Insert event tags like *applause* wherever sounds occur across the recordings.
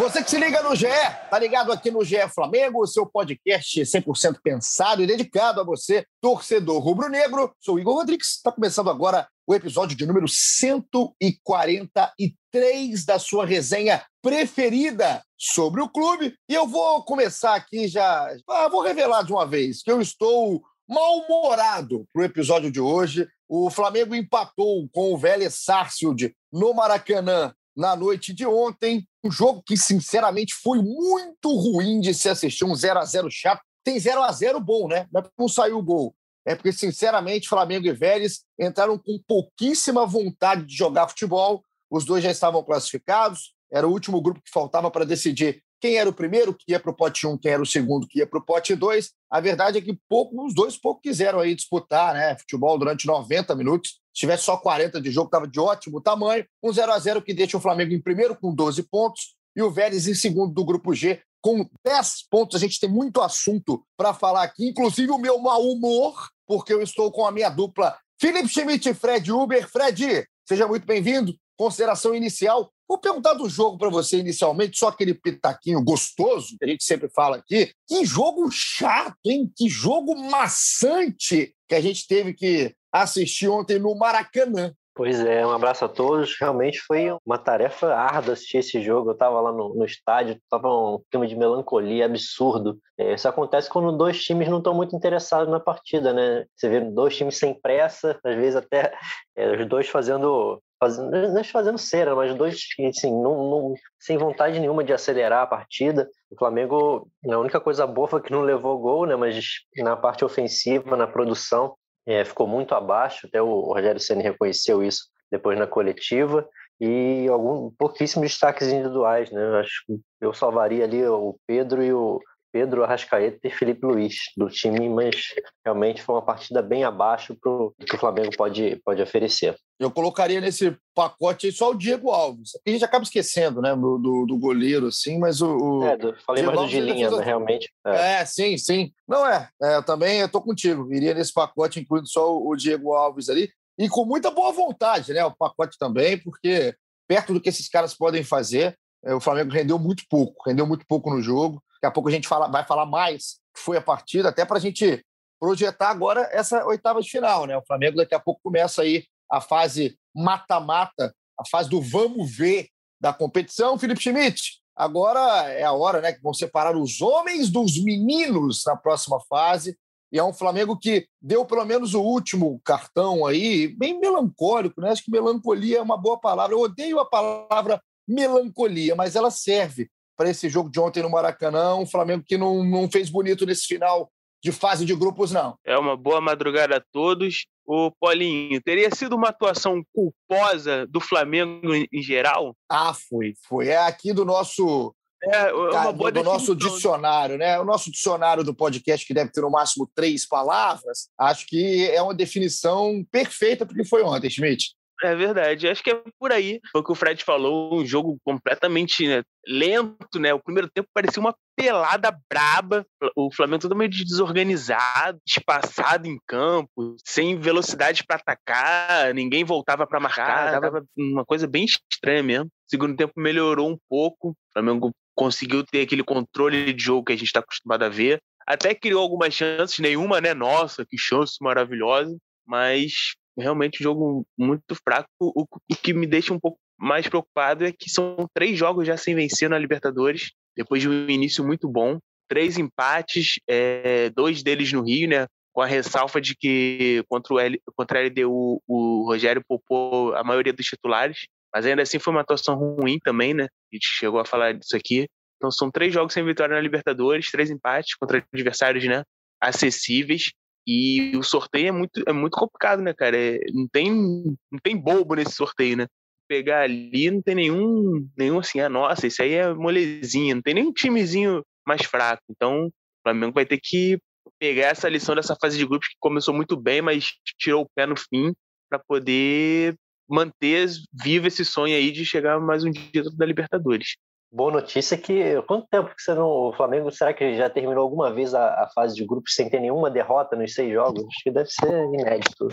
Você que se liga no GE, tá ligado aqui no GE Flamengo, seu podcast 100% pensado e dedicado a você, torcedor rubro-negro. Sou Igor Rodrigues, está começando agora o episódio de número 143 da sua resenha preferida sobre o clube. E eu vou começar aqui já, ah, vou revelar de uma vez que eu estou mal-humorado para o episódio de hoje. O Flamengo empatou com o Vélez Sarsfield no Maracanã na noite de ontem. Um jogo que, sinceramente, foi muito ruim de se assistir. Um 0 a 0 chato. Tem 0 a 0 bom, né? Não é porque não saiu o gol. É porque, sinceramente, Flamengo e Vélez entraram com pouquíssima vontade de jogar futebol. Os dois já estavam classificados. Era o último grupo que faltava para decidir quem era o primeiro que ia para o pote 1, quem era o segundo que ia para o pote 2. A verdade é que pouco, os dois pouco quiseram aí disputar né, futebol durante 90 minutos. Se tivesse só 40 de jogo, estava de ótimo tamanho. Um 0 a 0 que deixa o Flamengo em primeiro com 12 pontos e o Vélez em segundo do grupo G com 10 pontos. A gente tem muito assunto para falar aqui, inclusive o meu mau humor, porque eu estou com a minha dupla Felipe Schmidt e Fred Uber. Fred, seja muito bem-vindo. Consideração inicial Vou perguntar do jogo para você inicialmente, só aquele pitaquinho gostoso que a gente sempre fala aqui. Que jogo chato, hein? Que jogo maçante que a gente teve que assistir ontem no Maracanã. Pois é, um abraço a todos. Realmente foi uma tarefa árdua assistir esse jogo. Eu estava lá no, no estádio, estava um clima de melancolia absurdo. É, isso acontece quando dois times não estão muito interessados na partida, né? Você vê dois times sem pressa, às vezes até é, os dois fazendo fazendo, não fazendo cera, mas dois assim, não, não, sem vontade nenhuma de acelerar a partida. O Flamengo, a única coisa boa foi que não levou gol, né? Mas na parte ofensiva, na produção, é, ficou muito abaixo. Até o Rogério Senna reconheceu isso depois na coletiva. E algum, pouquíssimos destaques individuais, né? Acho que eu salvaria ali o Pedro e o, Pedro Arrascaeta e Felipe Luiz do time, mas realmente foi uma partida bem abaixo pro que o Flamengo pode, pode oferecer. Eu colocaria nesse pacote só o Diego Alves. A gente acaba esquecendo, né, do, do, do goleiro, assim, mas o. o é, do, falei Diego mais do de linha, né, realmente. É. é. sim, sim. Não é, é eu também estou contigo. Iria nesse pacote, incluindo só o, o Diego Alves ali. E com muita boa vontade, né? O pacote também, porque perto do que esses caras podem fazer, é, o Flamengo rendeu muito pouco, rendeu muito pouco no jogo. Daqui a pouco a gente fala, vai falar mais que foi a partida, até para a gente projetar agora essa oitava de final. Né? O Flamengo daqui a pouco começa aí a fase mata-mata, a fase do vamos ver da competição. Felipe Schmidt, agora é a hora né, que vão separar os homens dos meninos na próxima fase. E é um Flamengo que deu pelo menos o último cartão aí, bem melancólico, né? Acho que melancolia é uma boa palavra. Eu odeio a palavra melancolia, mas ela serve para esse jogo de ontem no Maracanã. Um Flamengo que não, não fez bonito nesse final de fase de grupos, não. É uma boa madrugada a todos. O Paulinho, teria sido uma atuação culposa do Flamengo em geral? Ah, foi. Foi. É aqui do nosso. É, é uma boa do, do nosso dicionário, né? O nosso dicionário do podcast, que deve ter no máximo três palavras, acho que é uma definição perfeita porque foi ontem, Schmidt. É verdade. Acho que é por aí. Foi o que o Fred falou, um jogo completamente né, lento, né? O primeiro tempo parecia uma pelada braba. O Flamengo totalmente desorganizado, espaçado em campo, sem velocidade para atacar, ninguém voltava para marcar, tava uma coisa bem estranha mesmo. O segundo tempo melhorou um pouco. O Flamengo conseguiu ter aquele controle de jogo que a gente está acostumado a ver. Até criou algumas chances, nenhuma, né? Nossa, que chance maravilhosa. Mas realmente um jogo muito fraco. O, o, que me deixa um pouco mais preocupado é que são três jogos já sem vencer na Libertadores, depois de um início muito bom. Três empates, é, dois deles no Rio, né? Com a ressalva de que contra, o L, contra a LDU o Rogério poupou a maioria dos titulares, mas ainda assim foi uma atuação ruim também, né? A gente chegou a falar disso aqui. Então são três jogos sem vitória na Libertadores, três empates contra adversários, né? Acessíveis. E o sorteio é muito, é muito complicado, né, cara? É, não, tem, não tem bobo nesse sorteio, né? Pegar ali, não tem nenhum, nenhum assim, ah, nossa, isso aí é molezinha, não tem nenhum timezinho mais fraco. Então, o Flamengo vai ter que pegar essa lição dessa fase de grupos que começou muito bem, mas tirou o pé no fim para poder manter vivo esse sonho aí de chegar mais um dia da Libertadores. Boa notícia que quanto tempo que você não. O Flamengo será que já terminou alguma vez a, a fase de grupos sem ter nenhuma derrota nos seis jogos? Acho que deve ser inédito.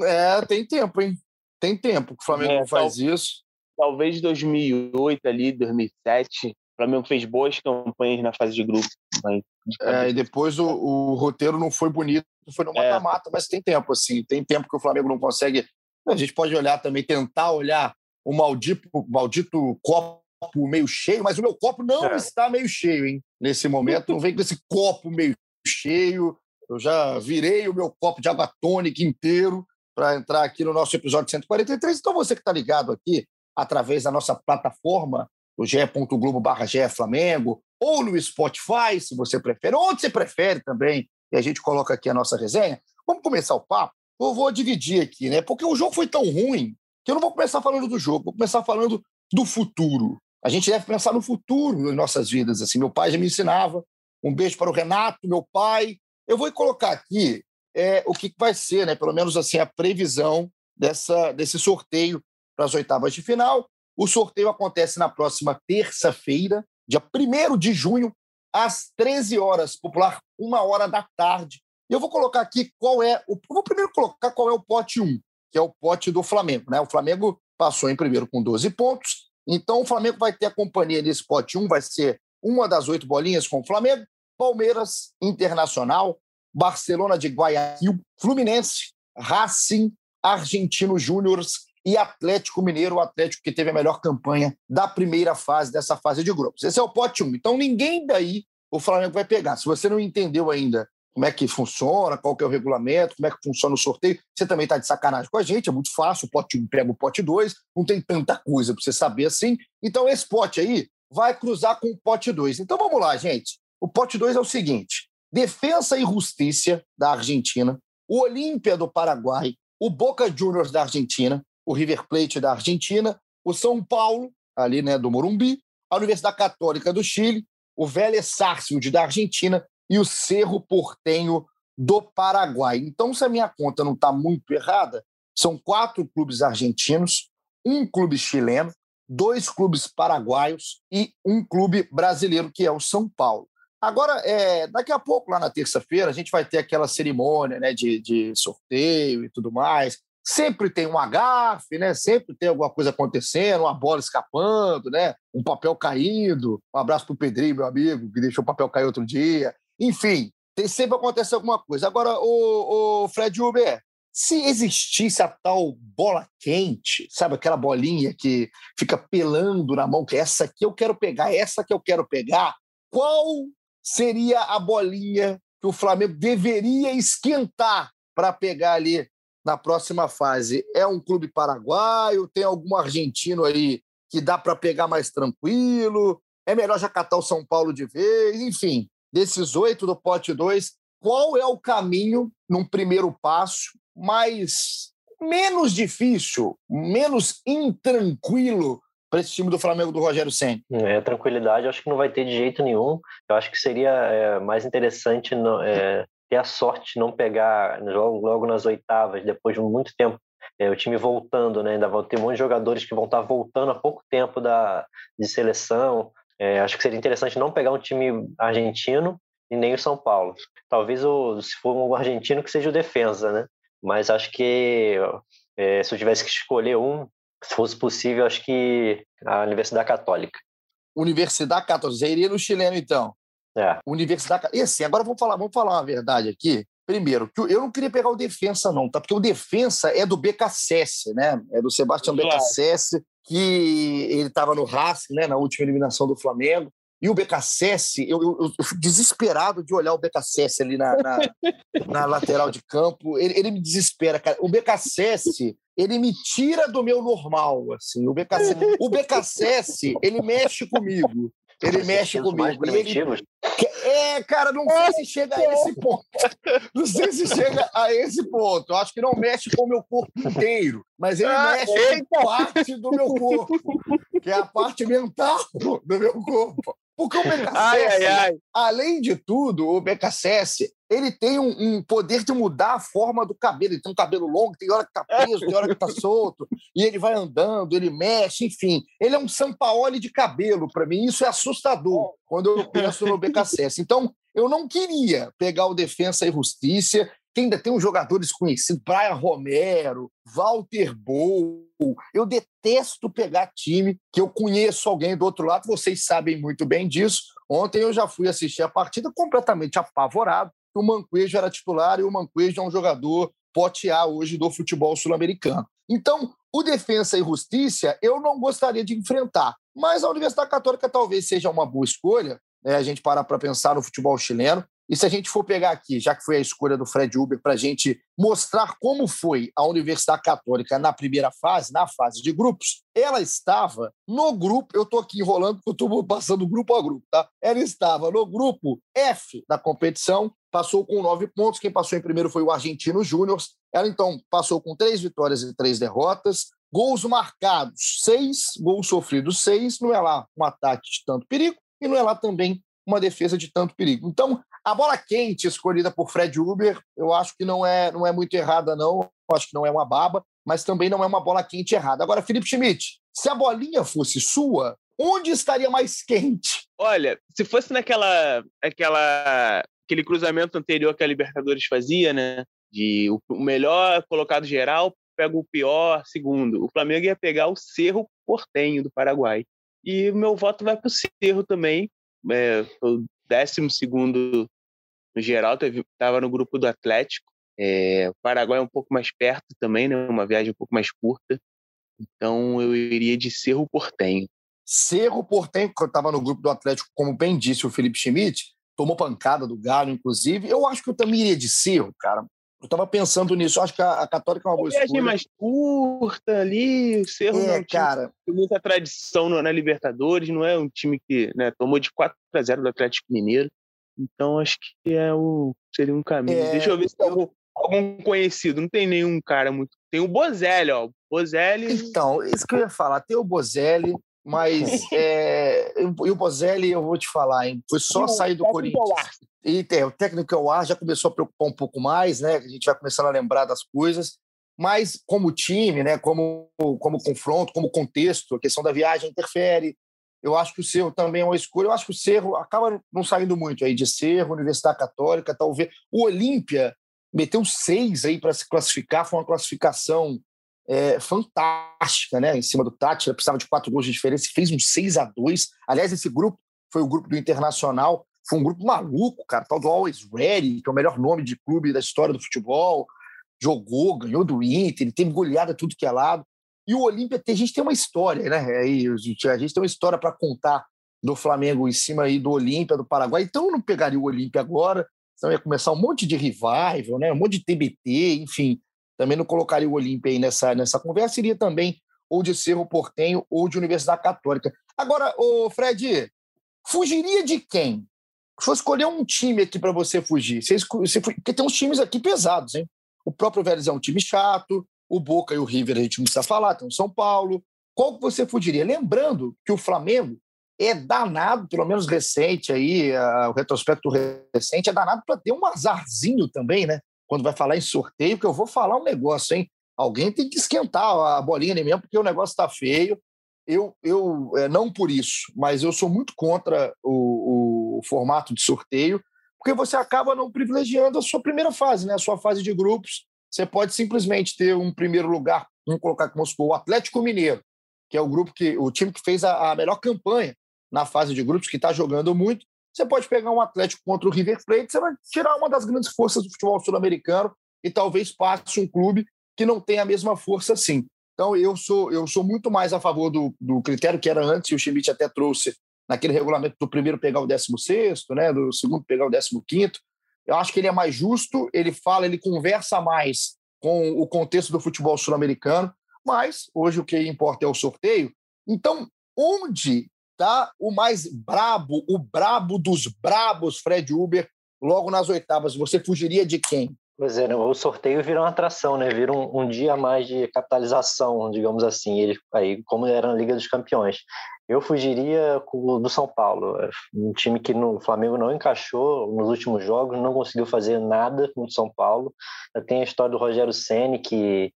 É, tem tempo, hein? Tem tempo que o Flamengo é, faz tal, isso. Talvez 2008 ali, 2007, o Flamengo fez boas campanhas na fase de grupo. Mas... É, e depois o, o, roteiro não foi bonito, foi no é. mata-mata, é. mas tem tempo, assim. Tem tempo que o Flamengo não consegue. A gente pode olhar também, tentar olhar o maldito, maldito copo meio cheio, mas o meu copo não é. está meio cheio, hein? Nesse momento, não vem com esse copo meio cheio. Eu já virei o meu copo de água tônica inteiro para entrar aqui no nosso episódio 143. Então, você que está ligado aqui através da nossa plataforma, o ge.globo barra Flamengo, ou no Spotify, se você prefere, onde você prefere também, e a gente coloca aqui a nossa resenha. Vamos começar o papo? Eu vou dividir aqui, né? Porque o jogo foi tão ruim que eu não vou começar falando do jogo, vou começar falando do futuro. A gente deve pensar no futuro das nossas vidas. Assim, meu pai já me ensinava. Um beijo para o Renato, meu pai. Eu vou colocar aqui é, o que vai ser, né? Pelo menos assim a previsão dessa desse sorteio para as oitavas de final. O sorteio acontece na próxima terça-feira, dia 1 de junho, às 13 horas, popular, uma hora da tarde. Eu vou colocar aqui qual é o. Vou primeiro colocar qual é o pote 1, que é o pote do Flamengo. Né? O Flamengo passou em primeiro com 12 pontos, então, o Flamengo vai ter a companhia nesse pote 1, vai ser uma das oito bolinhas com o Flamengo, Palmeiras, Internacional, Barcelona de Guayaquil, Fluminense, Racing, Argentino Júnior e Atlético Mineiro, o Atlético que teve a melhor campanha da primeira fase dessa fase de grupos. Esse é o pote 1. Então, ninguém daí o Flamengo vai pegar. Se você não entendeu ainda como é que funciona, qual que é o regulamento, como é que funciona o sorteio. Você também está de sacanagem com a gente, é muito fácil, o pote 1 pega o pote 2, não tem tanta coisa para você saber assim. Então, esse pote aí vai cruzar com o pote 2. Então, vamos lá, gente. O pote 2 é o seguinte: Defensa e Justiça da Argentina, o Olímpia do Paraguai, o Boca Juniors da Argentina, o River Plate da Argentina, o São Paulo, ali né, do Morumbi, a Universidade Católica do Chile, o Vélez Sarsfield da Argentina e o Cerro Portenho do Paraguai. Então, se a minha conta não está muito errada, são quatro clubes argentinos, um clube chileno, dois clubes paraguaios e um clube brasileiro, que é o São Paulo. Agora, é, daqui a pouco, lá na terça-feira, a gente vai ter aquela cerimônia né, de, de sorteio e tudo mais. Sempre tem um agafe, né? Sempre tem alguma coisa acontecendo, uma bola escapando, né? Um papel caindo. Um abraço para o Pedrinho, meu amigo, que deixou o papel cair outro dia. Enfim, sempre acontece alguma coisa. Agora, o, o Fred Uber, se existisse a tal bola quente, sabe aquela bolinha que fica pelando na mão, que essa aqui eu quero pegar, essa que eu quero pegar, qual seria a bolinha que o Flamengo deveria esquentar para pegar ali na próxima fase? É um clube paraguaio? Tem algum argentino aí que dá para pegar mais tranquilo? É melhor já catar o São Paulo de vez? Enfim, desses oito do pote 2, qual é o caminho, num primeiro passo, mais menos difícil, menos intranquilo para esse time do Flamengo do Rogério Senna? É, tranquilidade, acho que não vai ter de jeito nenhum. Eu acho que seria é, mais interessante no, é, ter a sorte de não pegar logo, logo nas oitavas, depois de muito tempo. É, o time voltando, né? Ainda vão ter um monte de jogadores que vão estar voltando há pouco tempo da, de seleção. É, acho que seria interessante não pegar um time argentino e nem o São Paulo. Talvez, o, se for um argentino, que seja o defesa, né? Mas acho que é, se eu tivesse que escolher um, se fosse possível, acho que a Universidade Católica. Universidade Católica. Você iria no chileno, então? É. Universidade E assim, agora vamos falar, vamos falar uma verdade aqui. Primeiro, que eu não queria pegar o Defensa, não, tá? Porque o Defensa é do BKSS, né? É do Sebastião claro. BKSS, que ele estava no Racing, né, na última eliminação do Flamengo. E o BKSS, eu, eu, eu fico desesperado de olhar o BKSS ali na, na, *laughs* na lateral de campo. Ele, ele, me desespera, cara. O BKSS, ele me tira do meu normal, assim. O BKSS, o BKSS ele mexe comigo. Ele mexe comigo. Ele... É, cara, não sei se chega a esse ponto. Não sei se chega a esse ponto. Eu acho que não mexe com o meu corpo inteiro, mas ele ah, mexe com parte do meu corpo, que é a parte mental do meu corpo. Porque o BKSS, ai, ai, ai. além de tudo, o BKSS, ele tem um, um, poder de mudar a forma do cabelo. Ele tem um cabelo longo, tem hora que tá preso, tem hora que tá *laughs* solto, e ele vai andando, ele mexe, enfim. Ele é um Sampaoli de cabelo, para mim. Isso é assustador quando eu penso no BKSS. Então, eu não queria pegar o Defensa e Justiça, que ainda tem uns jogadores conhecidos, Brian Romero, Walter Bow. Eu detesto pegar time que eu conheço alguém do outro lado, vocês sabem muito bem disso. Ontem eu já fui assistir a partida completamente apavorado. O Manquejo era titular e o Manquejo é um jogador pote A hoje do futebol sul-americano. Então, o Defensa e Justiça eu não gostaria de enfrentar, mas a Universidade Católica talvez seja uma boa escolha, né, a gente parar para pensar no futebol chileno. E se a gente for pegar aqui, já que foi a escolha do Fred Uber, para a gente mostrar como foi a Universidade Católica na primeira fase, na fase de grupos, ela estava no grupo, eu estou aqui enrolando porque eu estou passando grupo a grupo, tá? Ela estava no grupo F da competição, passou com nove pontos. Quem passou em primeiro foi o Argentino Júnior. Ela, então, passou com três vitórias e três derrotas. Gols marcados, seis. Gols sofridos, seis. Não é lá um ataque de tanto perigo e não é lá também uma defesa de tanto perigo. Então, a bola quente escolhida por Fred Uber, eu acho que não é, não é muito errada, não. Eu acho que não é uma baba, mas também não é uma bola quente errada. Agora, Felipe Schmidt, se a bolinha fosse sua, onde estaria mais *laughs* quente? Olha, se fosse naquela aquela, aquele cruzamento anterior que a Libertadores fazia, né? De o melhor colocado geral pega o pior segundo. O Flamengo ia pegar o Cerro Portenho do Paraguai. E o meu voto vai para o Cerro também. É, o décimo segundo no geral, estava no grupo do Atlético. É, o Paraguai é um pouco mais perto também, né? Uma viagem um pouco mais curta. Então eu iria de Cerro Portenho. Cerro Portenho, que eu estava no grupo do Atlético, como bem disse o Felipe Schmidt, tomou pancada do Galo, inclusive. Eu acho que eu também iria de Cerro, cara. Eu estava pensando nisso. Eu acho que a, a Católica é uma boa escolha. mais curta ali, o Cerro é, cara. tem muita tradição na Libertadores, não é um time que né, tomou de 4 a 0 do Atlético Mineiro. Então acho que é o, seria um caminho. É, Deixa eu ver se tem algum, algum, conhecido. Não tem nenhum cara muito. Tem o Bozelli, ó. Bozelli. Então, isso que eu ia falar. Tem o Bozelli, mas *laughs* é, e o Bozelli, eu vou te falar, hein, foi só sair do Corinthians. E tem, o técnico é o ar já começou a preocupar um pouco mais, né? A gente vai começando a lembrar das coisas. Mas como time, né? Como, como confronto, como contexto, a questão da viagem interfere. Eu acho que o Cerro também é uma escolha. Eu acho que o Cerro acaba não saindo muito aí de Cerro, Universidade Católica, talvez. O Olímpia meteu seis aí para se classificar, foi uma classificação é, fantástica, né? Em cima do Tati, ela precisava de quatro gols de diferença e fez um 6 a 2 Aliás, esse grupo foi o grupo do Internacional, foi um grupo maluco, cara, tal do Always Ready, que é o melhor nome de clube da história do futebol. Jogou, ganhou do Inter, ele teve goleada tudo que é lado. E o Olímpia, a gente tem uma história, né? Aí, a gente tem uma história para contar do Flamengo em cima aí do Olímpia, do Paraguai. Então eu não pegaria o Olímpia agora, senão ia começar um monte de revival, né? um monte de TBT, enfim. Também não colocaria o Olímpia aí nessa, nessa conversa, iria também ou de Cerro Portenho ou de Universidade Católica. Agora, o Fred, fugiria de quem? Se for escolher um time aqui para você fugir, você, você, porque tem uns times aqui pesados, hein? O próprio Vélez é um time chato, o Boca e o River a gente não precisa falar, tem o São Paulo. Qual que você fugiria? Lembrando que o Flamengo é danado, pelo menos recente aí, o retrospecto recente, é danado para ter um azarzinho também, né? Quando vai falar em sorteio, que eu vou falar um negócio, hein? Alguém tem que esquentar a bolinha ali mesmo, porque o negócio está feio. Eu, eu é, não por isso, mas eu sou muito contra o, o, formato de sorteio, porque você acaba não privilegiando a sua primeira fase, né? A sua fase de grupos. Você pode simplesmente ter um primeiro lugar, vamos colocar como o Atlético Mineiro, que é o grupo que o time que fez a, a melhor campanha na fase de grupos, que está jogando muito. Você pode pegar um Atlético contra o River Plate, você vai tirar uma das grandes forças do futebol sul-americano e talvez passe um clube que não tem a mesma força assim. Então, eu sou, eu sou muito mais a favor do, do critério que era antes, e o Schmidt até trouxe naquele regulamento do primeiro pegar o 16, né, do segundo pegar o 15. Eu acho que ele é mais justo, ele fala, ele conversa mais com o contexto do futebol sul-americano, mas hoje o que importa é o sorteio. Então, onde está o mais brabo, o brabo dos brabos, Fred Uber, logo nas oitavas? Você fugiria de quem? Pois é, né? o sorteio vira uma atração, né? Vira um, um, dia mais de capitalização, digamos assim, ele, aí, como era na Liga dos Campeões. Eu fugiria do São Paulo, é um time que no Flamengo não encaixou nos últimos jogos, não conseguiu fazer nada com o São Paulo. Tem a história do Rogério Ceni que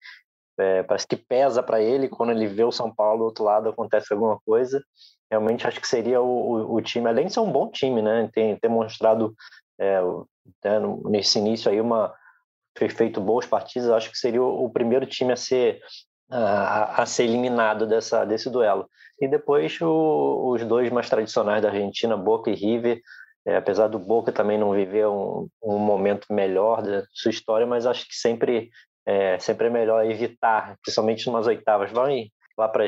é, parece que pesa para ele quando ele vê o São Paulo do outro lado acontece alguma coisa. Realmente acho que seria o, o, time, além de ser um bom time, né? Tem demonstrado é, né, nesse início aí uma feito boas partidas, acho que seria o, o primeiro time a ser a, a, ser eliminado dessa, desse duelo. E depois o, os dois mais tradicionais da Argentina, Boca e River, é, apesar do Boca também não viver um, um, momento melhor da sua história, mas acho que sempre é, sempre é melhor evitar, principalmente umas oitavas. Vai lá para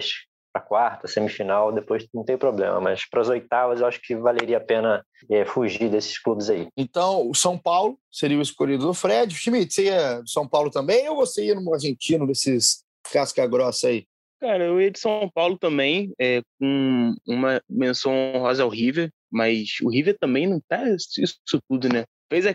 a quarta, semifinal, depois não tem problema, mas para as oitavas eu acho que valeria a pena é, fugir desses clubes aí. Então, o São Paulo seria o escolhido do Fred. Schmidt, você ia do São Paulo também ou você ia no argentino desses casca grossa aí? Cara, eu ia de São Paulo também, é, com uma menção honrosa ao River, mas o River também não tá isso tudo, né? Fez a,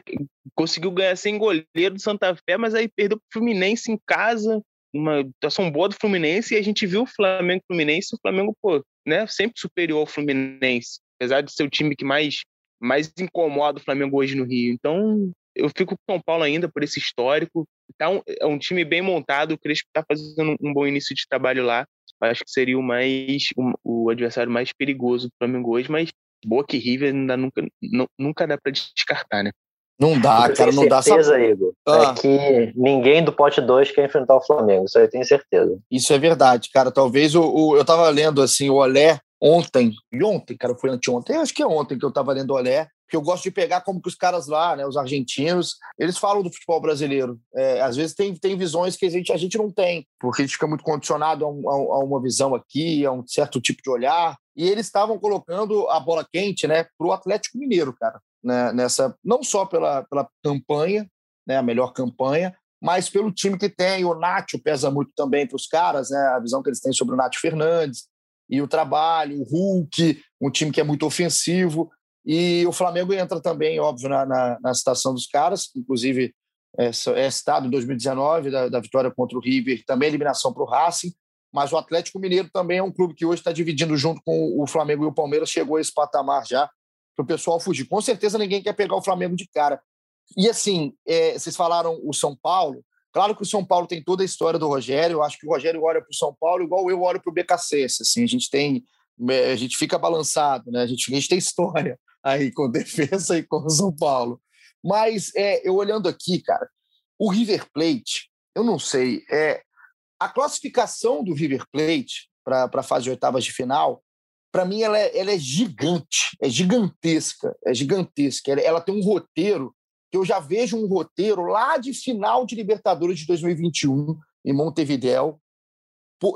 conseguiu ganhar sem goleiro do Santa Fé, mas aí perdeu pro Fluminense em casa, uma atuação boa do Fluminense, e a gente viu o Flamengo Fluminense, o Flamengo, pô, né, sempre superior ao Fluminense, apesar de ser o time que mais, mais incomoda o Flamengo hoje no Rio. Então, eu fico com São Paulo ainda por esse histórico. Tá um, é um time bem montado, o Crespo está fazendo um bom início de trabalho lá. Acho que seria o mais o adversário mais perigoso do Flamengo hoje, mas Boca e River ainda nunca, nunca dá para descartar, né? Não dá, cara, não dá. certeza, Igor, é ah. é que ninguém do pote 2 quer enfrentar o Flamengo, isso aí eu tenho certeza. Isso é verdade, cara. Talvez o, o eu tava lendo assim, o Olé ontem, e ontem, cara, foi anteontem, acho que é ontem que eu tava lendo o Olé, que eu gosto de pegar como que os caras lá, né, os argentinos, eles falam do futebol brasileiro. É, às vezes tem, tem visões que a gente, a gente não tem, porque a gente fica muito condicionado a, um, a uma visão aqui, a um certo tipo de olhar. E eles estavam colocando a bola quente né, para o Atlético Mineiro, cara. Né, nessa, não só pela, pela campanha, né, a melhor campanha, mas pelo time que tem. O Nacho pesa muito também para os caras, né, a visão que eles têm sobre o Nacho Fernandes e o trabalho, o Hulk, um time que é muito ofensivo. E o Flamengo entra também, óbvio, na, na, na citação dos caras, inclusive é, é citado em 2019, da, da, vitória contra o River, também eliminação para o Racing, mas o Atlético Mineiro também é um clube que hoje está dividindo junto com o Flamengo e o Palmeiras, chegou a esse patamar já para o pessoal fugir. Com certeza ninguém quer pegar o Flamengo de cara. E assim, é, vocês falaram o São Paulo, claro que o São Paulo tem toda a história do Rogério, eu acho que o Rogério olha para o São Paulo igual eu olho para o BKC, assim, a gente tem a gente fica balançado, né? A gente, a gente tem história aí com *laughs* defesa e com o São Paulo. Mas é, eu olhando aqui, cara, o River Plate, eu não sei, é, a classificação do River Plate para a fase de oitavas de final, para mim ela é, ela é gigante, é gigantesca, é gigantesca. Ela, ela tem um roteiro que eu já vejo um roteiro lá de final de Libertadores de 2021 em Montevidéu,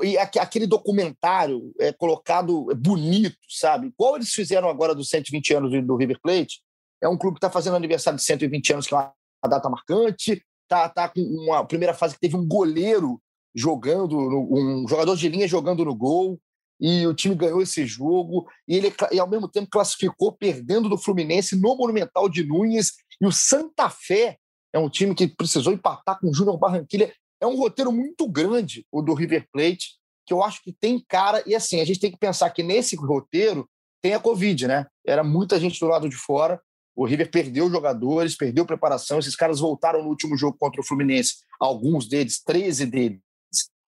e aquele documentário é colocado é bonito, sabe? Igual eles fizeram agora dos 120 anos do River Plate. É um clube que está fazendo aniversário de 120 anos, que é uma data marcante. Tá, tá com uma primeira fase que teve um goleiro jogando, um jogador de linha jogando no gol, e o time ganhou esse jogo, e ele e ao mesmo tempo classificou perdendo do Fluminense no Monumental de Nunes, e o Santa Fé é um time que precisou empatar com o Júnior Barranquilha é um roteiro muito grande, o do River Plate, que eu acho que tem cara. E assim, a gente tem que pensar que nesse roteiro tem a Covid, né? Era muita gente do lado de fora. O River perdeu jogadores, perdeu preparação. Esses caras voltaram no último jogo contra o Fluminense, alguns deles, 13 deles,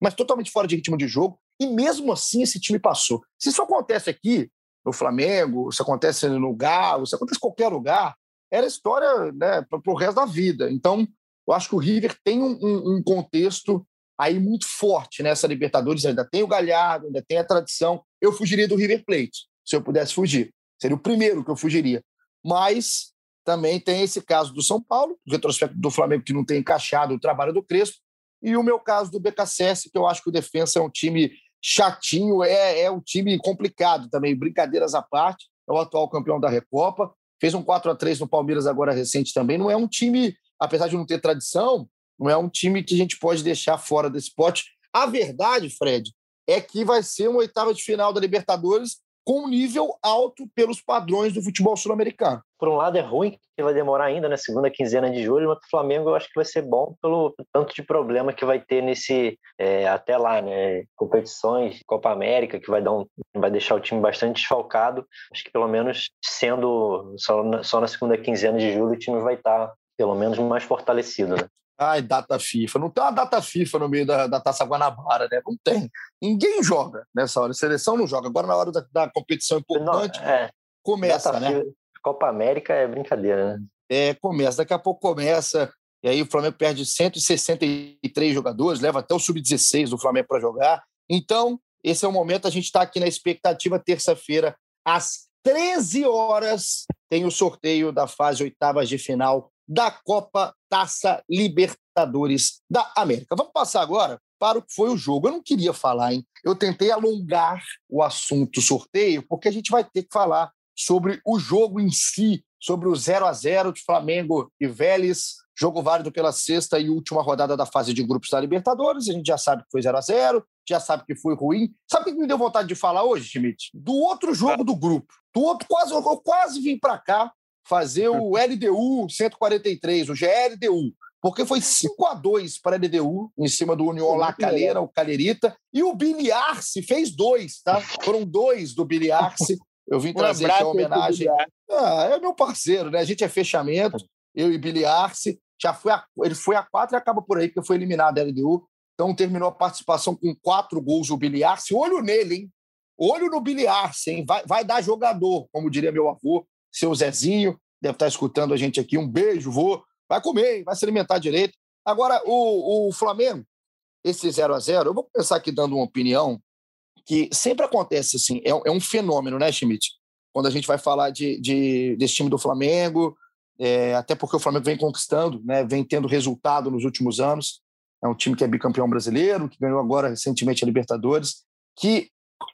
mas totalmente fora de ritmo de jogo. E mesmo assim, esse time passou. Se isso acontece aqui, no Flamengo, se acontece no Galo, se acontece em qualquer lugar, era história né, para o resto da vida. Então, eu acho que o River tem um, um, um contexto aí muito forte nessa Libertadores. Ainda tem o Galhardo, ainda tem a tradição. Eu fugiria do River Plate, se eu pudesse fugir. Seria o primeiro que eu fugiria. Mas também tem esse caso do São Paulo, o retrospecto do Flamengo que não tem encaixado o trabalho do Crespo, e o meu caso do BKSS, que eu acho que o Defensa é um time chatinho, é, é um time complicado também, brincadeiras à parte, é o atual campeão da Recopa, fez um 4 a 3 no Palmeiras agora recente também, não é um time apesar de não ter tradição, não é um time que a gente pode deixar fora desse pote. A verdade, Fred, é que vai ser uma oitava de final da Libertadores com um nível alto pelos padrões do futebol sul-americano. Por um lado é ruim que vai demorar ainda, na né? segunda quinzena de julho, mas o Flamengo eu acho que vai ser bom pelo tanto de problema que vai ter nesse é, até lá, né? Competições, Copa América, que vai dar um, vai deixar o time bastante desfalcado. Acho que pelo menos sendo só na, só na segunda quinzena de julho o time vai estar tá, pelo menos mais fortalecido, né? Ai, data FIFA. Não tem uma data FIFA no meio da, da Taça Guanabara, né? Não tem. Ninguém joga nessa hora. A seleção não joga. Agora, na hora da, da competição importante, não, é. começa, data né? Copa América é brincadeira, né? É, começa. Daqui a pouco começa. E aí o Flamengo perde 163 jogadores, leva até o sub-16 do Flamengo para jogar. Então, esse é o momento. A gente está aqui na expectativa, terça-feira, às 13 horas, tem o sorteio da fase oitavas de final da Copa Taça Libertadores da América. Vamos passar agora para o que foi o jogo. Eu não queria falar, hein? Eu tentei alongar o assunto sorteio, porque a gente vai ter que falar sobre o jogo em si, sobre o 0 a 0 de Flamengo e Vélez, jogo válido pela sexta e última rodada da fase de grupos da Libertadores. A gente já sabe que foi 0 a 0 já sabe que foi ruim. Sabe o que me deu vontade de falar hoje, Schmidt? Do outro jogo do grupo. Do outro, quase, eu quase vim para cá fazer o *laughs* LDU 143, o GLDU, porque foi 5 a 2 para a LDU, em cima do União La Calera, o Calherita, e o Biliarce fez dois, tá? Foram dois do Biliarce. Eu vim *laughs* trazer aqui a homenagem. Ah, é meu parceiro, né? A gente é fechamento, eu e Biliarce. Já foi a, ele foi a quatro e acaba por aí, porque foi eliminado a LDU. Então terminou a participação com quatro gols o Biliarce. Olho nele, hein? Olho no Biliarce, hein? Vai, vai dar jogador, como diria meu avô seu Zezinho, deve estar escutando a gente aqui. Um beijo, vô. Vai comer, vai se alimentar direito. Agora, o, o Flamengo, esse 0 a 0 eu vou começar aqui dando uma opinião que sempre acontece assim, é, é um fenômeno, né, Schmidt? Quando a gente vai falar de, de desse time do Flamengo, é, até porque o Flamengo vem conquistando, né, vem tendo resultado nos últimos anos. É um time que é bicampeão brasileiro, que ganhou agora recentemente a Libertadores, que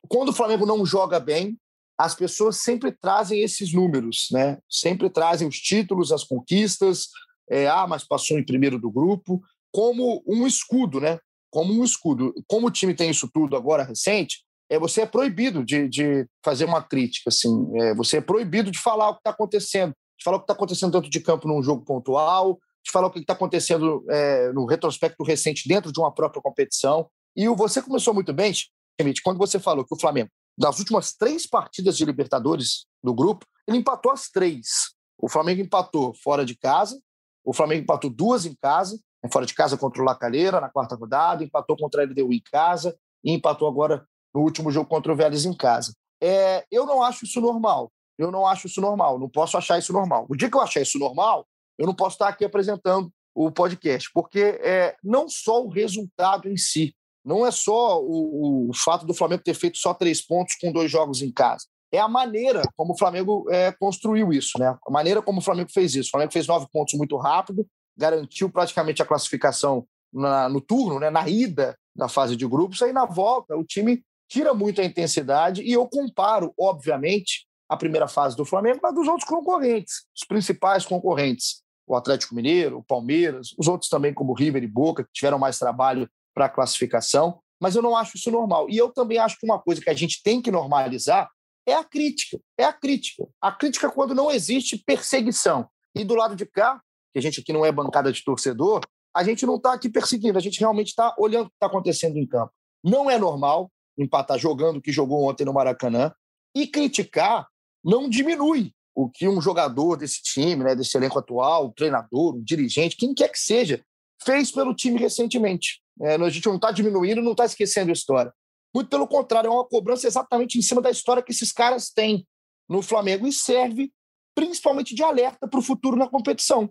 quando o Flamengo não joga bem, as pessoas sempre trazem esses números, né? Sempre trazem os títulos, as conquistas, é, ah, mas passou em primeiro do grupo, como um escudo, né? Como um escudo. Como o time tem isso tudo agora recente, é, você é proibido de, de fazer uma crítica, assim. É, você é proibido de falar o que está acontecendo, de falar o que está acontecendo dentro de campo num jogo pontual, de falar o que está acontecendo é, no retrospecto recente dentro de uma própria competição. E você começou muito bem, Schmidt, quando você falou que o Flamengo das últimas três partidas de Libertadores do grupo, ele empatou as três. O Flamengo empatou fora de casa, o Flamengo empatou duas em casa, né, fora de casa contra o Lacalheira na quarta rodada, empatou contra a LDU em casa e empatou agora no último jogo contra o Vélez em casa. É, eu não acho isso normal. Eu não acho isso normal. Não posso achar isso normal. O dia que eu achar isso normal, eu não posso estar aqui apresentando o podcast, porque é não só o resultado em si, não é só o, o, fato do Flamengo ter feito só três pontos com dois jogos em casa. É a maneira como o Flamengo é, construiu isso, né? A maneira como o Flamengo fez isso. O Flamengo fez nove pontos muito rápido, garantiu praticamente a classificação na, no turno, né? na ida da fase de grupos. Aí na volta, o time tira muito a intensidade e eu comparo, obviamente, a primeira fase do Flamengo com a dos outros concorrentes, os principais concorrentes. O Atlético Mineiro, o Palmeiras, os outros também, como River e Boca, que tiveram mais trabalho para a classificação, mas eu não acho isso normal. E eu também acho que uma coisa que a gente tem que normalizar é a crítica. É a crítica. A crítica quando não existe perseguição. E do lado de cá, que a gente aqui não é bancada de torcedor, a gente não está aqui perseguindo, a gente realmente está olhando o que está acontecendo em campo. Não é normal empatar jogando o que jogou ontem no Maracanã. E criticar não diminui o que um jogador desse time, né, desse elenco atual, o treinador, o dirigente, quem quer que seja, fez pelo time recentemente. É, a gente não está diminuindo, não está esquecendo a história. Muito pelo contrário, é uma cobrança exatamente em cima da história que esses caras têm no Flamengo e serve principalmente de alerta para o futuro na competição.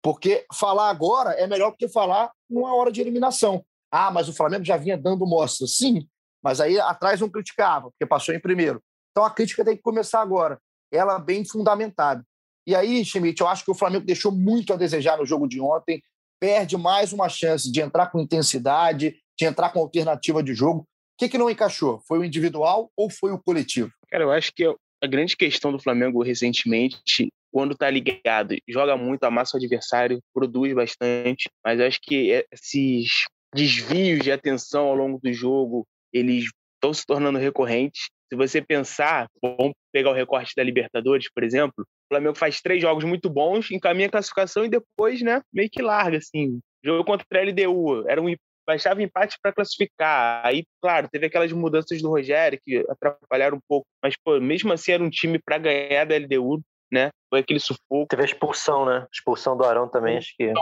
Porque falar agora é melhor do que falar numa hora de eliminação. Ah, mas o Flamengo já vinha dando mostra. Sim, mas aí atrás não criticava, porque passou em primeiro. Então a crítica tem que começar agora. Ela bem fundamentada. E aí, Schmidt, eu acho que o Flamengo deixou muito a desejar no jogo de ontem perde mais uma chance de entrar com intensidade, de entrar com alternativa de jogo. O que, que não encaixou? Foi o individual ou foi o coletivo? Cara, eu acho que a grande questão do Flamengo recentemente, quando tá ligado, joga muito, amassa o adversário, produz bastante, mas acho que esses desvios de atenção ao longo do jogo, eles estão se tornando recorrentes. Se você pensar, vamos pegar o recorte da Libertadores, por exemplo, o Flamengo faz três jogos muito bons, encaminha a classificação e depois, né, meio que larga, assim. Jogo contra a LDU, era um baixava empate para classificar. Aí, claro, teve aquelas mudanças do Rogério que atrapalharam um pouco, mas pô, mesmo assim era um time para ganhar da LDU, né? Foi aquele sufoco. Teve a expulsão, né? Expulsão do Arão também, acho que.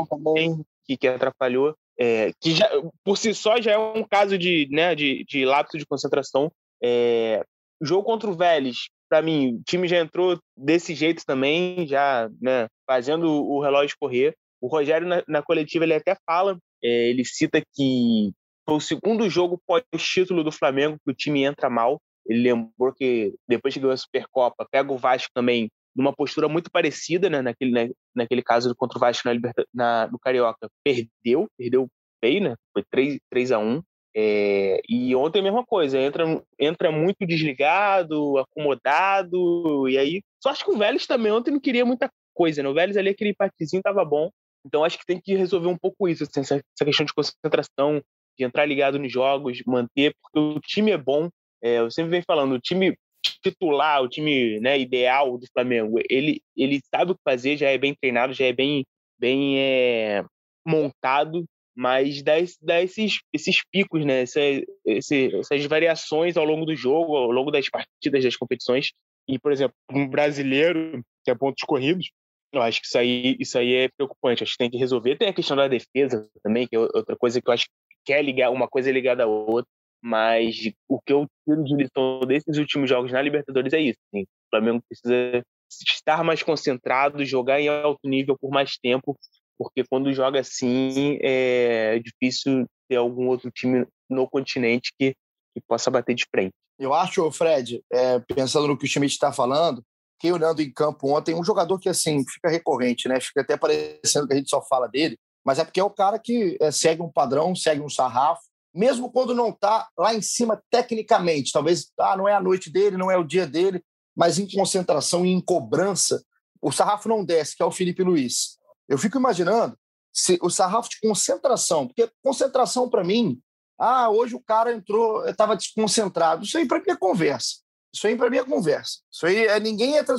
Que, que atrapalhou. É, que já, por si só já é um caso de, né, de, de lapso de concentração. É, jogo contra o Vélez, para mim, o time já entrou desse jeito também, já né, fazendo o relógio correr. O Rogério, na, na coletiva, ele até fala, é, ele cita que foi o segundo jogo pós-título do Flamengo que o time entra mal. Ele lembrou que depois que ganhou a Supercopa, pega o Vasco também numa postura muito parecida, né, naquele, né, naquele caso contra o Vasco na, na, no Carioca. Perdeu, perdeu feio, né? Foi 3, 3 a 1 é, e ontem a mesma coisa, entra, entra muito desligado, acomodado, e aí. Só acho que o Vélez também ontem não queria muita coisa, né? O Vélez ali, aquele empatezinho tava bom. Então acho que tem que resolver um pouco isso, assim, essa, essa, questão de concentração, de entrar ligado nos jogos, manter, porque o time é bom. É, eu sempre venho falando, o time titular, o time né, ideal do Flamengo, ele, ele sabe o que fazer, já é bem treinado, já é bem, bem é, montado, mas dá, dá esses, esses picos, né? Essa, esse, essas variações ao longo do jogo, ao longo das partidas, das competições. E, por exemplo, um brasileiro que é pontos corridos, eu acho que isso aí, isso aí é preocupante. Acho que tem que resolver. Tem a questão da defesa também, que é outra coisa que eu acho que é ligar, uma coisa é ligada à outra. Mas o que eu tiro de lição desses últimos jogos na Libertadores é isso. Assim, o Flamengo precisa estar mais concentrado, jogar em alto nível por mais tempo porque quando joga assim é difícil ter algum outro time no continente que, que possa bater de frente. Eu acho, Fred, é, pensando no que o Schmidt está falando, que olhando em campo ontem, um jogador que assim fica recorrente, né? Fica até parecendo que a gente só fala dele, mas é porque é o cara que é, segue um padrão, segue um sarrafo, mesmo quando não está lá em cima tecnicamente. Talvez ah, não é a noite dele, não é o dia dele, mas em concentração e em cobrança, o sarrafo não desce, que é o Felipe Luiz. Eu fico imaginando se o sarrafo de concentração, porque concentração para mim, ah, hoje o cara entrou, estava desconcentrado. Isso aí para mim é conversa. Isso aí para mim é conversa. Isso aí é ninguém entra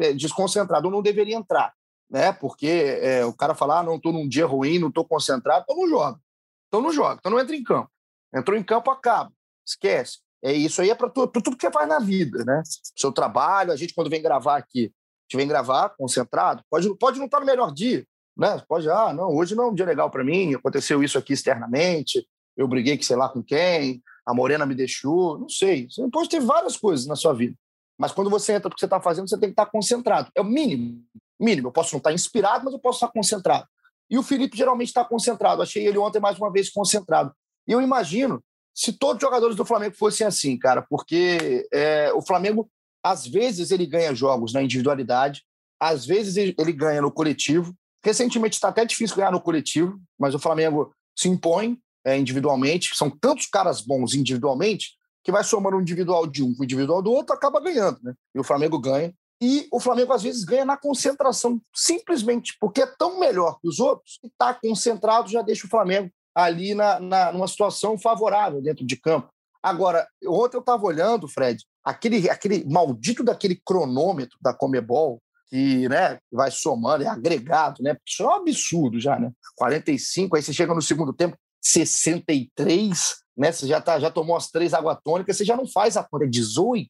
é, desconcentrado, não deveria entrar, né? Porque é, o cara falar, ah, não estou num dia ruim, não estou concentrado, então não joga. Então não joga, então não entra em campo. Entrou em campo, acaba. Esquece. É isso aí é para tudo, tudo que você faz na vida, né? Seu trabalho, a gente quando vem gravar aqui, gente vem gravar concentrado, pode, pode não estar tá no melhor dia, né? Pode, ah, não, hoje não é um dia legal para mim, aconteceu isso aqui externamente, eu briguei que sei lá com quem, a morena me deixou, não sei. Você pode ter várias coisas na sua vida. Mas quando você entra para o que você está fazendo, você tem que estar tá concentrado. É o mínimo. Mínimo. Eu posso não estar tá inspirado, mas eu posso estar concentrado. E o Felipe geralmente está concentrado. Achei ele ontem mais uma vez concentrado. E eu imagino se todos os jogadores do Flamengo fossem assim, cara, porque é, o Flamengo, às vezes, ele ganha jogos na individualidade, às vezes ele ganha no coletivo, Recentemente está até difícil ganhar no coletivo, mas o Flamengo se impõe é, individualmente. São tantos caras bons individualmente que vai somando um individual de um com o individual do outro, acaba ganhando. Né? E o Flamengo ganha. E o Flamengo, às vezes, ganha na concentração, simplesmente porque é tão melhor que os outros, e está concentrado já deixa o Flamengo ali na, na, numa situação favorável dentro de campo. Agora, ontem eu estava olhando, Fred, aquele, aquele maldito daquele cronômetro da Comebol, que né, vai somando, é agregado, né? Isso é um absurdo já, né? 45, aí você chega no segundo tempo, 63, né? Você já, tá, já tomou as três aguatônicas, você já não faz a conta, 18,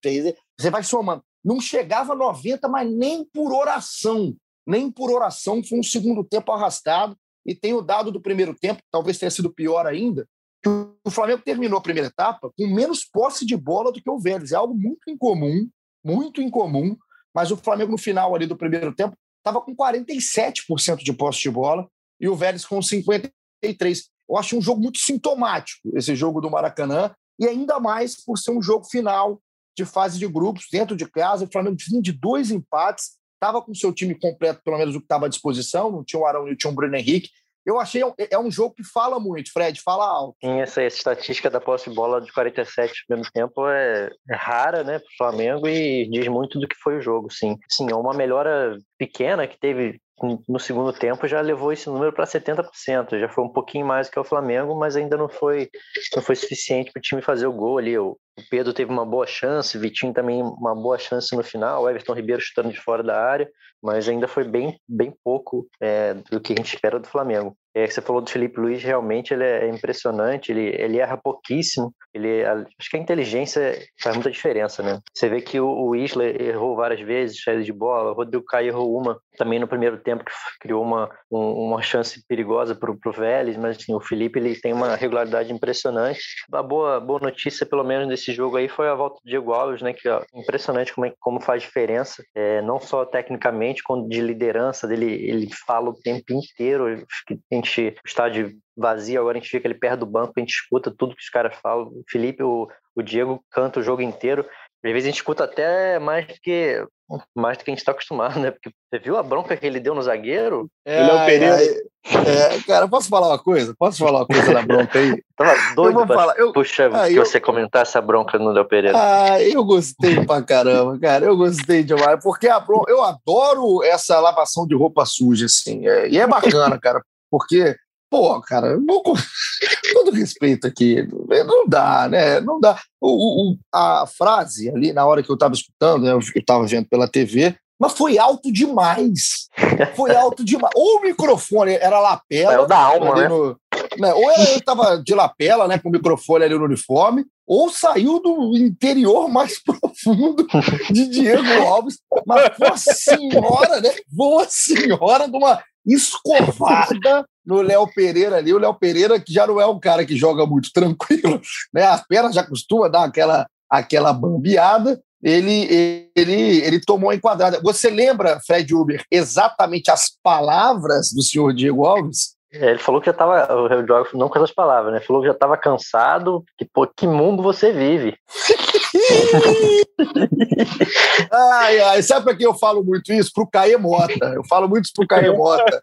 você vai somando. Não chegava a 90, mas nem por oração, nem por oração, foi um segundo tempo arrastado. E tem o dado do primeiro tempo, talvez tenha sido pior ainda, o Flamengo terminou a primeira etapa com menos posse de bola do que o Vélez. É algo muito incomum, muito incomum mas o Flamengo no final ali do primeiro tempo estava com 47% de posse de bola e o Vélez com 53%. Eu acho um jogo muito sintomático, esse jogo do Maracanã, e ainda mais por ser um jogo final de fase de grupos, dentro de casa. O Flamengo vinha de dois empates, estava com seu time completo, pelo menos o que estava à disposição, não tinha o Arão e tinha o Bruno Henrique, eu achei é um jogo que fala muito, Fred, fala alto. Sim, essa, essa estatística da posse de bola de 47 no primeiro tempo é, é rara, né, para o Flamengo e diz muito do que foi o jogo, sim. Sim, é uma melhora pequena que teve no segundo tempo já levou esse número para 70%, já foi um pouquinho mais que o Flamengo, mas ainda não foi, não foi suficiente para o time fazer o gol ali. O Pedro teve uma boa chance, o Vitinho também uma boa chance no final, o Everton Ribeiro chutando de fora da área, mas ainda foi bem, bem pouco é, do que a gente espera do Flamengo. É, você falou do Felipe Luiz, realmente ele é impressionante, ele, ele erra pouquíssimo, ele, acho que a inteligência faz muita diferença, né? Você vê que o, o Isla errou várias vezes, saída de bola, o Rodrigo Caio errou uma também no primeiro tempo, que criou uma, um, uma chance perigosa para o Vélez, mas assim, o Felipe ele tem uma regularidade impressionante. A boa, boa notícia, pelo menos, desse jogo aí foi a volta do Diego Alves, né? Que é impressionante como, é, como faz diferença, é, não só tecnicamente, como de liderança dele, ele fala o tempo inteiro, a gente, o estádio vazio, agora a gente fica ali perto do banco, a gente escuta tudo que os caras falam. O Felipe, o, o Diego canta o jogo inteiro. Às vezes a gente escuta até mais do que mais do que a gente está acostumado, né? Porque você viu a bronca que ele deu no zagueiro? É, ele é o Pereira. É, é, cara, posso falar uma coisa? Posso falar uma coisa da bronca aí? *laughs* Tava doido eu pra, falar. Eu, puxa, ah, que eu, você comentar essa bronca no Léo Pereira. Ah, eu gostei pra caramba, cara. Eu gostei demais. Porque a bronca, eu adoro essa lavação de roupa suja, assim. É, e é bacana, cara. Porque Pô, cara, com *laughs* todo respeito aqui, não dá, né? Não dá. O, o, a frase ali, na hora que eu estava escutando, né, eu estava vendo pela TV, mas foi alto demais. Foi alto demais. Ou o microfone era lapela. É o da alma, né? No, né? Ou ele estava de lapela, né, com o microfone ali no uniforme, ou saiu do interior mais *laughs* profundo de Diego Alves. Mas, boa senhora, né? Boa senhora de uma escovada no Léo Pereira ali. O Léo Pereira, que já não é um cara que joga muito *laughs* tranquilo, né? As pernas já costuma dar aquela, aquela bambeada. Ele, ele, ele tomou a enquadrada. Você lembra, Fred Uber, exatamente as palavras do senhor Diego Alves? É, ele falou que já estava, não com essas palavras, né? Falou que já estava cansado, que pô, que mundo você vive. *laughs* ai, ai, sabe para que eu falo muito isso? Pro Caê Mota. Eu falo muito isso pro Caê Mota.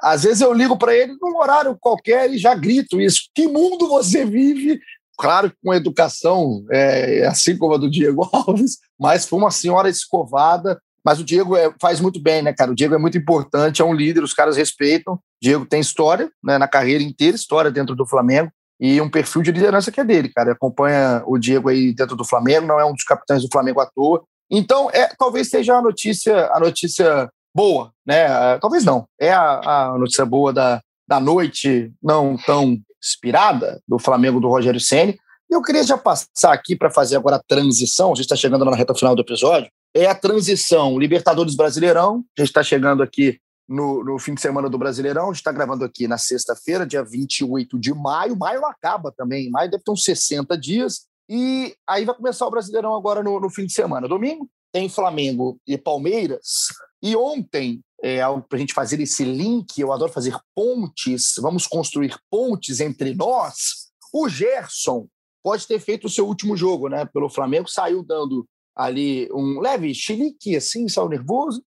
Às vezes eu ligo para ele num horário qualquer e já grito isso. Que mundo você vive? Claro, com educação, é, assim como a do Diego *laughs* Alves, mas foi uma senhora escovada, mas o Diego é, faz muito bem, né, cara? O Diego é muito importante, é um líder, os caras respeitam. Diego tem história, né, na carreira inteira, história dentro do Flamengo e um perfil de liderança que é dele, cara. Acompanha o Diego aí dentro do Flamengo, não é um dos capitães do Flamengo à toa. Então, é, talvez seja a notícia, a notícia boa, né? Talvez não. É a, a notícia boa da, da noite não tão inspirada do Flamengo do Rogério Ceni. Eu queria já passar aqui para fazer agora a transição, a gente está chegando na reta final do episódio, é a transição Libertadores Brasileirão. A gente está chegando aqui no, no, fim de semana do Brasileirão. A gente está gravando aqui na sexta-feira, dia 28 de maio. Maio acaba também. Maio deve ter uns 60 dias. E aí vai começar o Brasileirão agora no, no fim de semana. Domingo tem Flamengo e Palmeiras. E ontem, é para a gente fazer esse link, eu adoro fazer pontes, vamos construir pontes entre nós. O Gerson pode ter feito o seu último jogo né, pelo Flamengo, saiu dando ali um leve chilique, assim, saiu nervoso.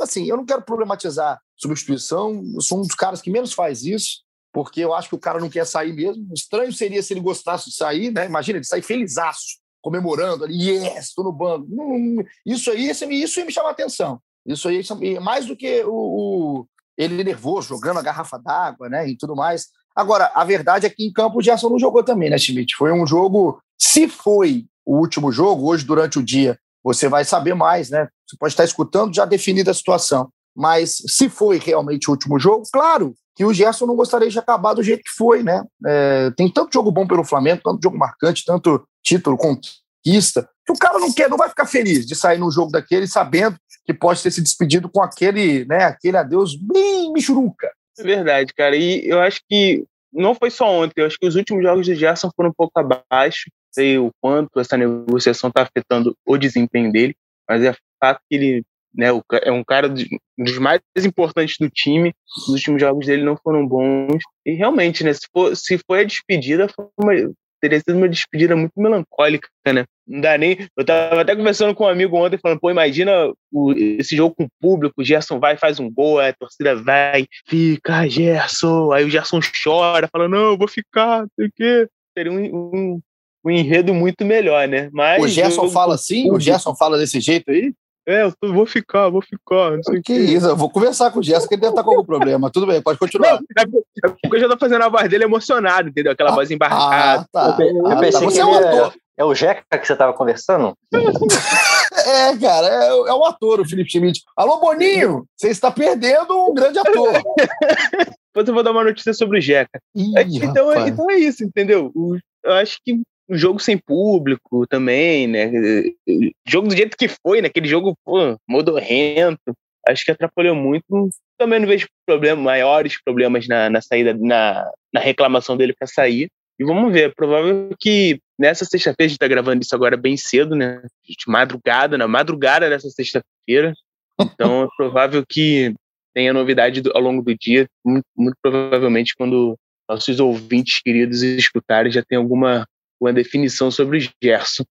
Assim, eu não quero problematizar substituição, eu sou um dos caras que menos faz isso, porque eu acho que o cara não quer sair mesmo. Estranho seria se ele gostasse de sair, né? Imagina, ele sair felizaço, comemorando ali, yes, estou no banco. Isso aí, isso, isso me chama atenção. Isso aí, mais do que o, o ele nervoso, jogando a garrafa d'água, né, e tudo mais. Agora, a verdade é que em campo o Gerson não jogou também, né, Schmidt? Foi um jogo, se foi o último jogo, hoje durante o dia, você vai saber mais, né? Você pode estar escutando já definida a situação. Mas se foi realmente o último jogo, claro que o Gerson não gostaria de acabar do jeito que foi, né? É, tem tanto jogo bom pelo Flamengo, tanto jogo marcante, tanto título, conquista, que o cara não quer, não vai ficar feliz de sair num jogo daquele sabendo que pode ter se despedido com aquele, né, aquele adeus bem michuruca. É verdade, cara. E eu acho que não foi só ontem, eu acho que os últimos jogos do Gerson foram um pouco abaixo sei o quanto essa negociação está afetando o desempenho dele, mas é fato que ele né, é um cara dos mais importantes do time. Os últimos jogos dele não foram bons. E realmente, né, se, for, se foi a despedida, foi uma, teria sido uma despedida muito melancólica, né? Não dá nem. Eu tava até conversando com um amigo ontem, falando, pô, imagina o, esse jogo com o público, o Gerson vai, faz um gol, a torcida vai, fica, Gerson. Aí o Gerson chora, fala, não, eu vou ficar, não sei o quê. Seria um, um, um enredo muito melhor, né? Mas o Gerson fala assim? O Gerson fala desse jeito aí? É, eu vou ficar, vou ficar. Não sei que, que isso, eu vou conversar com o Gerson, que ele deve estar com algum problema. Tudo bem, pode continuar. Não, é porque eu já tô fazendo a voz dele emocionado, entendeu? Aquela ah, voz embarcada. Ah, tá. Eu, eu pensei ah, tá. que você é, um é, é o Jeca que você tava conversando? *laughs* É, cara, é, é o ator, o Felipe Schmidt. Alô, Boninho, você está perdendo um grande ator. *laughs* Depois eu vou dar uma notícia sobre o Jeca. Ih, então, é, então é isso, entendeu? Eu acho que um jogo sem público também, né? Jogo do jeito que foi, né? Aquele jogo pô, modorrento. Acho que atrapalhou muito. Também não vejo problema, maiores problemas na, na saída, na, na reclamação dele para sair. E vamos ver, é provável que nessa sexta-feira, a gente está gravando isso agora bem cedo, né? De madrugada, na madrugada dessa sexta-feira. Então é provável que tenha novidade do, ao longo do dia. Muito, muito, provavelmente quando nossos ouvintes queridos escutarem já tem alguma uma definição sobre o Gerson.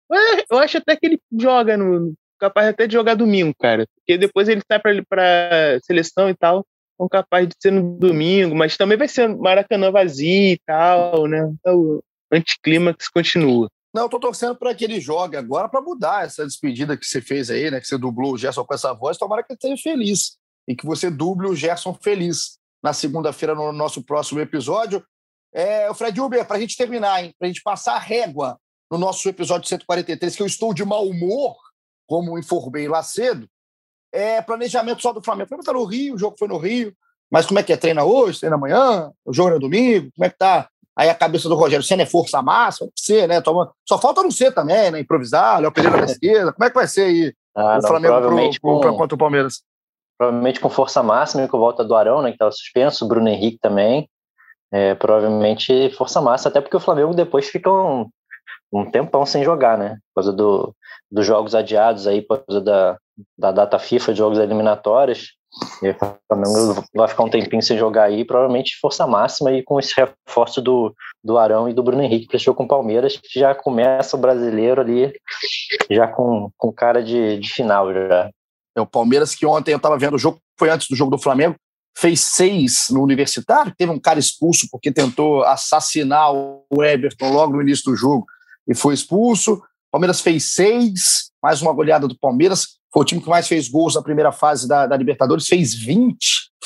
Eu acho até que ele joga no. capaz até de jogar domingo, cara. Porque depois ele sai para seleção e tal. São capazes de ser no domingo, mas também vai ser Maracanã vazio e tal, né? Então, o anticlímax continua. Não, eu tô torcendo para que ele jogue agora para mudar essa despedida que você fez aí, né? Que você dublou o Gerson com essa voz. Tomara que ele esteja feliz e que você duble o Gerson feliz na segunda-feira no nosso próximo episódio. É, o Fred Uber, para a gente terminar, hein? Para a gente passar a régua no nosso episódio 143, que eu estou de mau humor, como informei lá cedo, é planejamento só do Flamengo. O Flamengo está no Rio, o jogo foi no Rio, mas como é que é? Treina hoje, treina amanhã, o jogo é no domingo, como é que tá? Aí a cabeça do Rogério Senna é força máxima, pode ser, né? Toma... Só falta não ser também, né? Improvisar, Léo Pereira na esquerda. Como é que vai ser aí ah, o não, Flamengo pro, com... pro, contra o Palmeiras? Provavelmente com força máxima, com volta do Arão, né? Que estava suspenso, o Bruno Henrique também. É, provavelmente força máxima, até porque o Flamengo depois fica um, um tempão sem jogar, né? Por causa do, dos jogos adiados aí, por causa da, da data FIFA de jogos eliminatórios. E o Flamengo vai ficar um tempinho sem jogar aí, provavelmente força máxima e com esse reforço do, do Arão e do Bruno Henrique para com o Palmeiras, que já começa o brasileiro ali, já com, com cara de, de final já. É o Palmeiras que ontem eu estava vendo o jogo, foi antes do jogo do Flamengo, fez seis no Universitário, teve um cara expulso porque tentou assassinar o Everton logo no início do jogo e foi expulso. Palmeiras fez seis, mais uma goleada do Palmeiras. Foi o time que mais fez gols na primeira fase da, da, Libertadores, fez 20,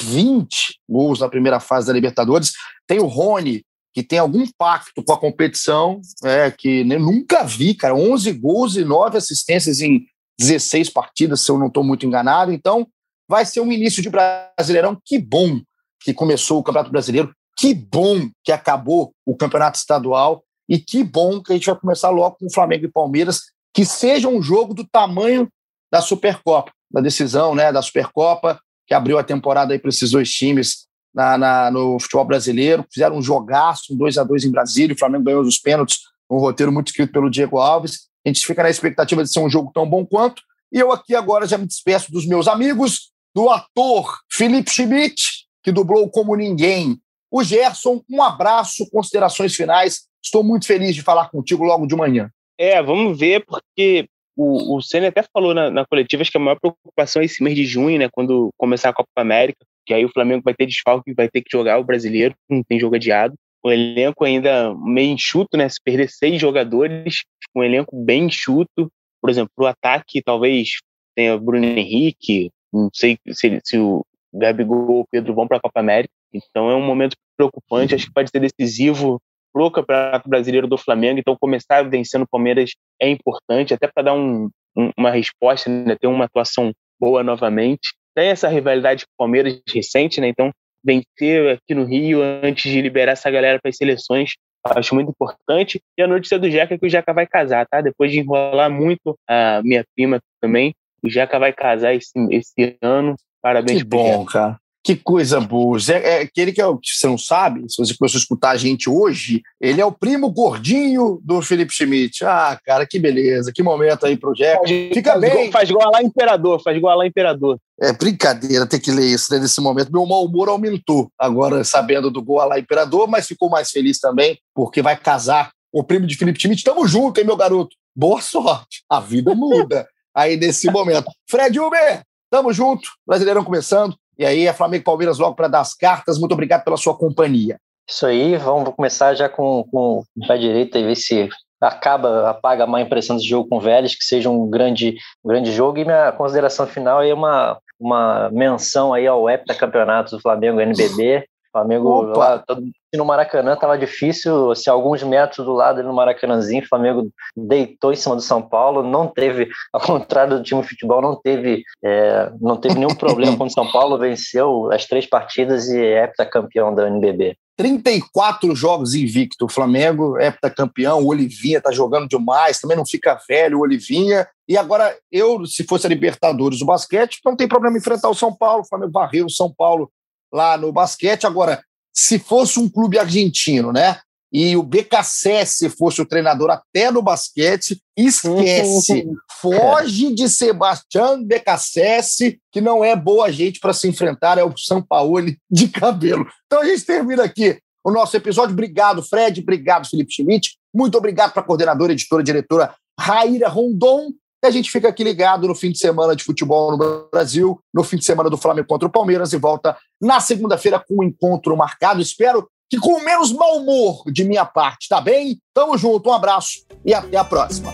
20 gols na primeira fase da Libertadores. Tem o Rony, que tem algum pacto com a competição, é, que nunca vi, cara, 11 gols e 9 assistências em 16 partidas, se eu não estou muito enganado. Então, vai ser um início de Brasileirão. Que bom que começou o Campeonato Brasileiro, que bom que acabou o Campeonato Estadual e que bom que a gente vai começar logo com o Flamengo e Palmeiras, que seja um jogo do tamanho da Supercopa, da decisão né, da Supercopa, que abriu a temporada para esses dois times na, na, no futebol brasileiro. Fizeram um jogaço, um 2 a 2 em Brasília, o Flamengo ganhou os pênaltis, um roteiro muito escrito pelo Diego Alves. A gente fica na expectativa de ser um jogo tão bom quanto. E eu aqui agora já me despeço dos meus amigos, do ator Felipe Schmidt, que dublou Como Ninguém. O Gerson, um abraço, considerações finais. Estou muito feliz de falar contigo logo de manhã. É, vamos ver, porque o, o Senna até falou na, na coletiva que a maior preocupação é esse mês de junho, né, quando começar a Copa América, que aí o Flamengo vai ter desfalque, vai ter que jogar o brasileiro, não tem jogo adiado. O elenco ainda meio enxuto, né? Se perder seis jogadores, um elenco bem enxuto. Por exemplo, o ataque, talvez tenha Bruno Henrique, não sei se, se o Gabigol ou o Pedro vão para a Copa América. Então é um momento preocupante, acho que pode ser decisivo para o Campeonato Brasileiro do Flamengo. Então, começar vencendo o Palmeiras é importante, até para dar um, um, uma resposta, né, ter uma atuação boa novamente. Tem essa rivalidade com o Palmeiras recente, né? Então, vencer aqui no Rio antes de liberar essa galera para as seleções, acho muito importante. E a notícia do Jeca é que o Jeca vai casar, tá? Depois de enrolar muito a minha prima também, o Jeca vai casar esse, esse ano. Parabéns que bom, cara. Que coisa boa. É, aquele que é o que você não sabe, se você começou a escutar a gente hoje, ele é o primo gordinho do Felipe Schmidt. Ah, cara, que beleza, que momento aí pro Jack. Fica faz bem. Faz igual lá Imperador, faz igual lá Imperador. É brincadeira ter que ler isso né, nesse momento. Meu mau humor aumentou agora, sabendo do gol lá Imperador, mas ficou mais feliz também, porque vai casar o primo de Felipe Schmidt. Tamo junto, hein, meu garoto? Boa sorte. A vida muda *laughs* aí nesse momento. Fred Uber, tamo junto. Brasileirão começando. E aí é Flamengo e Palmeiras logo para dar as cartas. Muito obrigado pela sua companhia. Isso aí, vamos começar já com, com o pé direito e ver se acaba, apaga a má impressão desse jogo com o Vélez, que seja um grande, um grande jogo. E minha consideração final é uma, uma menção aí ao heptacampeonato do Flamengo NBB. Flamengo lá, todo, no Maracanã estava difícil, se alguns metros do lado no Maracanãzinho, o Flamengo deitou em cima do São Paulo, não teve, *laughs* ao contrário do time de futebol, não teve, é, não teve nenhum problema quando o São Paulo venceu as três partidas e é heptacampeão da NBB. 34 jogos invicto. O Flamengo é campeão, o Olivinha está jogando demais, também não fica velho o Olivinha. E agora, eu, se fosse a Libertadores do basquete, não tem problema enfrentar o São Paulo. O Flamengo varreu o São Paulo lá no basquete. Agora, se fosse um clube argentino, né? E o BKSS fosse o treinador até no basquete, esquece. Foge de Sebastião BKSS, que não é boa gente para se enfrentar, é o São Paulo de cabelo. Então a gente termina aqui o nosso episódio. Obrigado, Fred. Obrigado, Felipe Schmidt. Muito obrigado para a coordenadora, editora, diretora Raíra Rondon. E a gente fica aqui ligado no fim de semana de futebol no Brasil, no fim de semana do Flamengo contra o Palmeiras e volta na segunda-feira com um encontro marcado. Espero que com menos mau humor de minha parte, tá bem? Tamo junto, um abraço e até a próxima.